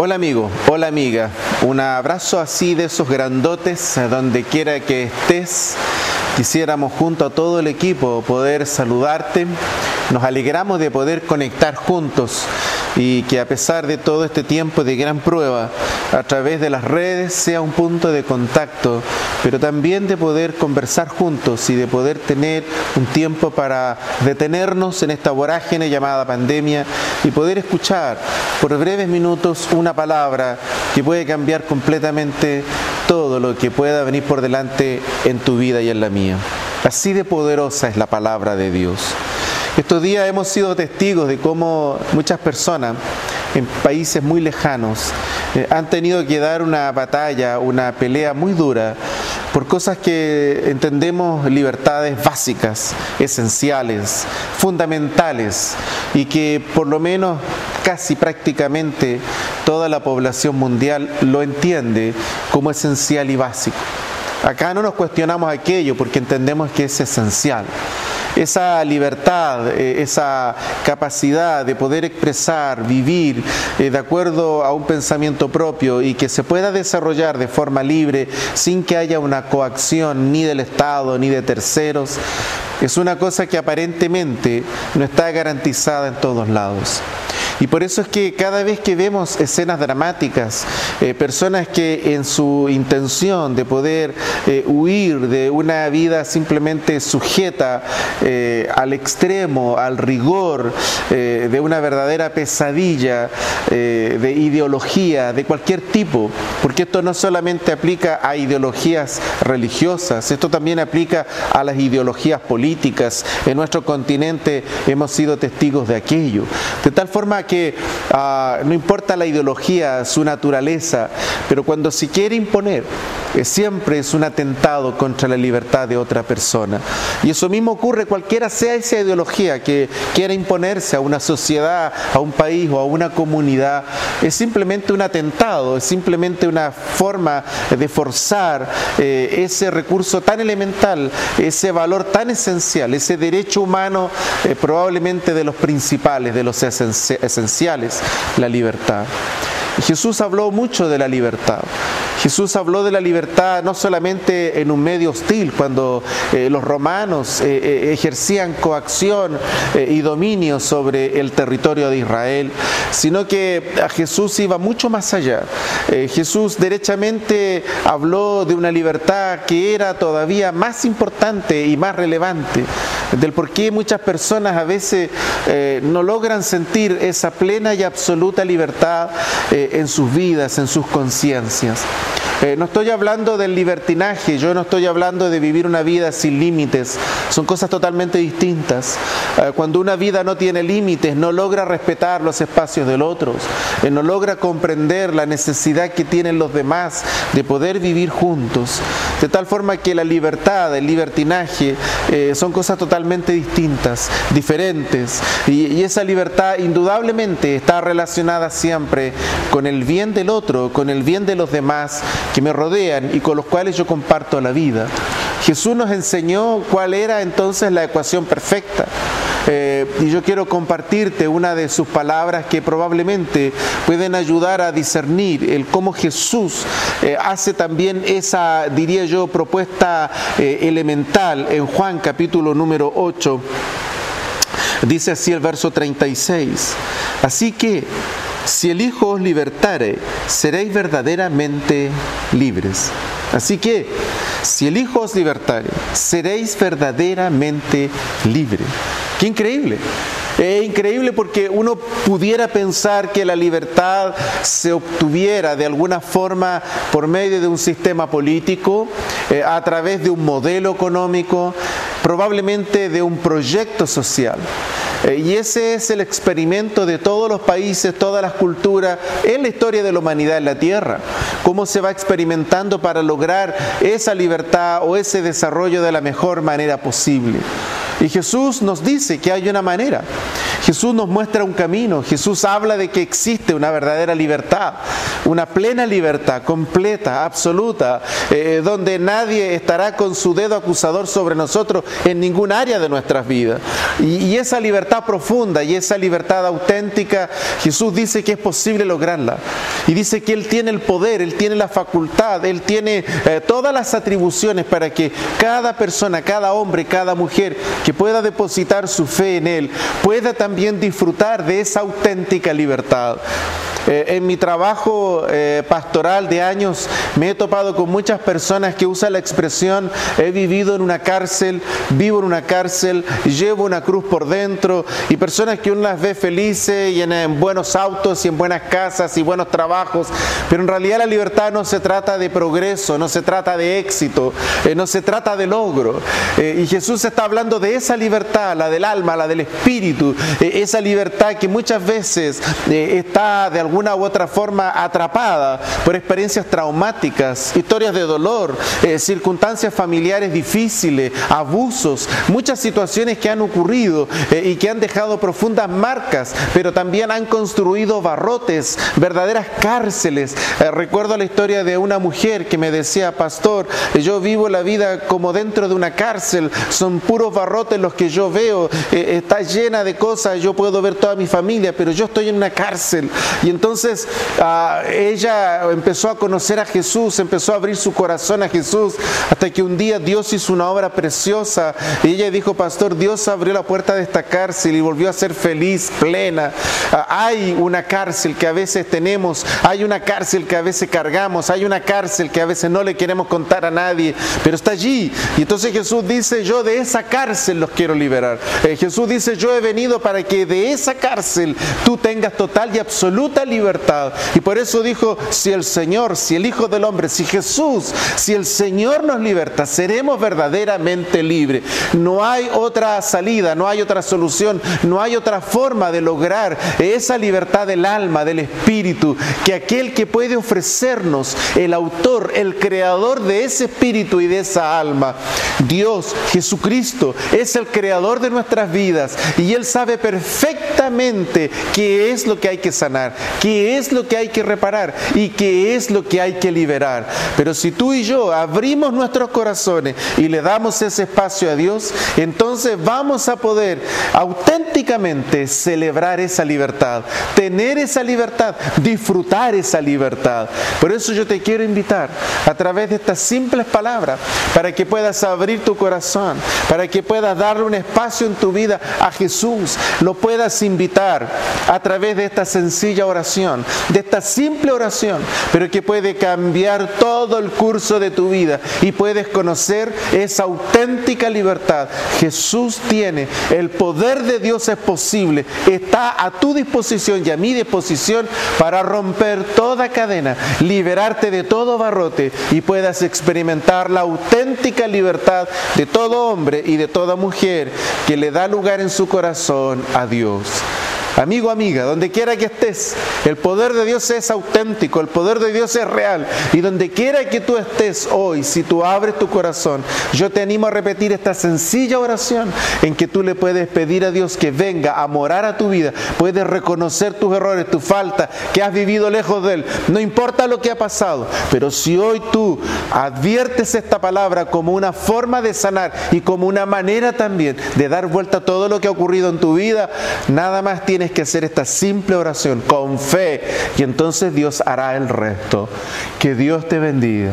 Hola amigo, hola amiga, un abrazo así de esos grandotes, donde quiera que estés. Quisiéramos junto a todo el equipo poder saludarte. Nos alegramos de poder conectar juntos y que a pesar de todo este tiempo de gran prueba, a través de las redes sea un punto de contacto, pero también de poder conversar juntos y de poder tener un tiempo para detenernos en esta vorágine llamada pandemia y poder escuchar por breves minutos una palabra que puede cambiar completamente todo lo que pueda venir por delante en tu vida y en la mía. Así de poderosa es la palabra de Dios. Estos días hemos sido testigos de cómo muchas personas en países muy lejanos eh, han tenido que dar una batalla, una pelea muy dura por cosas que entendemos libertades básicas, esenciales, fundamentales y que por lo menos casi prácticamente toda la población mundial lo entiende como esencial y básico. Acá no nos cuestionamos aquello porque entendemos que es esencial esa libertad, eh, esa capacidad de poder expresar, vivir eh, de acuerdo a un pensamiento propio y que se pueda desarrollar de forma libre sin que haya una coacción ni del Estado ni de terceros, es una cosa que aparentemente no está garantizada en todos lados. Y por eso es que cada vez que vemos escenas dramáticas, eh, personas que en su intención de poder eh, huir de una vida simplemente sujeta eh, al extremo, al rigor de una verdadera pesadilla de ideología de cualquier tipo, porque esto no solamente aplica a ideologías religiosas, esto también aplica a las ideologías políticas. En nuestro continente hemos sido testigos de aquello. De tal forma que ah, no importa la ideología, su naturaleza, pero cuando se quiere imponer, eh, siempre es un atentado contra la libertad de otra persona. Y eso mismo ocurre cualquiera sea esa ideología que quiera imponerse a una sociedad, a un país o a una comunidad, es simplemente un atentado, es simplemente una forma de forzar eh, ese recurso tan elemental, ese valor tan esencial, ese derecho humano eh, probablemente de los principales, de los esenciales la libertad. Jesús habló mucho de la libertad. Jesús habló de la libertad no solamente en un medio hostil, cuando eh, los romanos eh, eh, ejercían coacción y dominio sobre el territorio de Israel, sino que Jesús iba mucho más allá. Jesús derechamente habló de una libertad que era todavía más importante y más relevante, del por qué muchas personas a veces no logran sentir esa plena y absoluta libertad en sus vidas, en sus conciencias. Eh, no estoy hablando del libertinaje, yo no estoy hablando de vivir una vida sin límites, son cosas totalmente distintas. Eh, cuando una vida no tiene límites, no logra respetar los espacios del otro, eh, no logra comprender la necesidad que tienen los demás de poder vivir juntos, de tal forma que la libertad, el libertinaje, son cosas totalmente distintas, diferentes, y, esa libertad indudablemente está relacionada siempre con el bien del otro, con el bien de los demás que me rodean y con los cuales yo comparto la vida. Jesús nos enseñó cuál era entonces la ecuación perfecta. Eh, y yo quiero compartirte una de sus palabras que probablemente pueden ayudar a discernir el cómo Jesús eh, hace también esa, diría yo, propuesta eh, elemental en Juan capítulo número 8. Dice así el verso 36. Así que si el Hijo os libertare, seréis verdaderamente libres. Así que, si el Hijo os libertare, seréis verdaderamente libres. ¡Qué increíble! Es increíble porque uno pudiera pensar que la libertad se obtuviera de alguna forma por medio de un sistema político, eh, a través de un modelo económico, probablemente de un proyecto social. Eh, y ese es el experimento de todos los países, todas las culturas, en la historia de la humanidad en la Tierra. Cómo se va experimentando para lograr esa libertad o ese desarrollo de la mejor manera posible. Y Jesús nos dice que hay una manera. Jesús nos muestra un camino. Jesús habla de que existe una verdadera libertad. Una plena libertad, completa, absoluta, eh, donde nadie estará con su dedo acusador sobre nosotros en ningún área de nuestras vidas. Y, esa libertad profunda y esa libertad auténtica, Jesús dice que es posible lograrla. Y dice que Él tiene el poder, Él tiene la facultad, Él tiene eh, todas las atribuciones para que cada persona, cada hombre, cada mujer que pueda depositar su fe en Él, pueda también disfrutar de esa auténtica libertad. Eh, en mi trabajo eh, pastoral de años me he topado con muchas personas que usan la expresión he vivido en una cárcel, vivo en una cárcel, llevo una cruz por dentro y personas que uno las ve felices y en, buenos autos y en buenas casas y buenos trabajos, pero en realidad la libertad no se trata de progreso, no se trata de éxito, eh, no se trata de logro. y Jesús está hablando de esa libertad, la del alma, la del espíritu, esa libertad que muchas veces está de alguna una u otra forma atrapada por experiencias traumáticas, historias de dolor, eh, circunstancias familiares difíciles, abusos, muchas situaciones que han ocurrido eh, y que han dejado profundas marcas, pero también han construido barrotes, verdaderas cárceles. Eh, recuerdo la historia de una mujer que me decía, pastor, yo vivo la vida como dentro de una cárcel, son puros barrotes los que yo veo, está llena de cosas, yo puedo ver toda mi familia, pero yo estoy en una cárcel. Y entonces ah, ella empezó a conocer a Jesús, empezó a abrir su corazón a Jesús, hasta que un día Dios hizo una obra preciosa y ella dijo, pastor, Dios abrió la puerta de esta cárcel y volvió a ser feliz, plena. Ah, hay una cárcel que a veces tenemos, hay una cárcel que a veces cargamos, hay una cárcel que a veces no le queremos contar a nadie, pero está allí. Y entonces Jesús dice, yo de esa cárcel los quiero liberar. Eh, Jesús dice, yo he venido para que de esa cárcel tú tengas total y absoluta libertad. Y por eso dijo, si el Señor, si el Hijo del Hombre, si Jesús, si el Señor nos liberta, seremos verdaderamente libres. No hay otra salida, no hay otra solución, no hay otra forma de lograr esa libertad del alma, del espíritu, que aquel que puede ofrecernos, el autor, el creador de ese espíritu y de esa alma, Dios, Jesucristo, es el creador de nuestras vidas y Él sabe perfectamente qué es lo que hay que sanar, qué es lo que hay que reparar y qué es lo que hay que liberar. Pero si tú y yo abrimos nuestros corazones y le damos ese espacio a Dios, entonces vamos a poder auténticamente celebrar esa libertad, tener esa libertad, disfrutar esa libertad. Por eso yo te quiero invitar a través de estas simples palabras para que puedas abrir tu corazón, para que puedas darle un espacio en tu vida a Jesús, lo puedas invitar a través de esta sencilla oración de esta simple oración, pero que puede cambiar todo el curso de tu vida y puedes conocer esa auténtica libertad. Jesús tiene, el poder de Dios es posible, está a tu disposición y a mi disposición para romper toda cadena, liberarte de todo barrote y puedas experimentar la auténtica libertad de todo hombre y de toda mujer que le da lugar en su corazón a Dios. Amigo, amiga, donde quiera que estés, el poder de Dios es auténtico, el poder de Dios es real. Y donde quiera que tú estés hoy, si tú abres tu corazón, yo te animo a repetir esta sencilla oración en que tú le puedes pedir a Dios que venga a morar a tu vida. Puedes reconocer tus errores, tu falta, que has vivido lejos de Él. No importa lo que ha pasado, pero si hoy tú adviertes esta palabra como una forma de sanar y como una manera también de dar vuelta a todo lo que ha ocurrido en tu vida, nada más que hacer esta simple oración con fe y entonces Dios hará el resto. Que Dios te bendiga.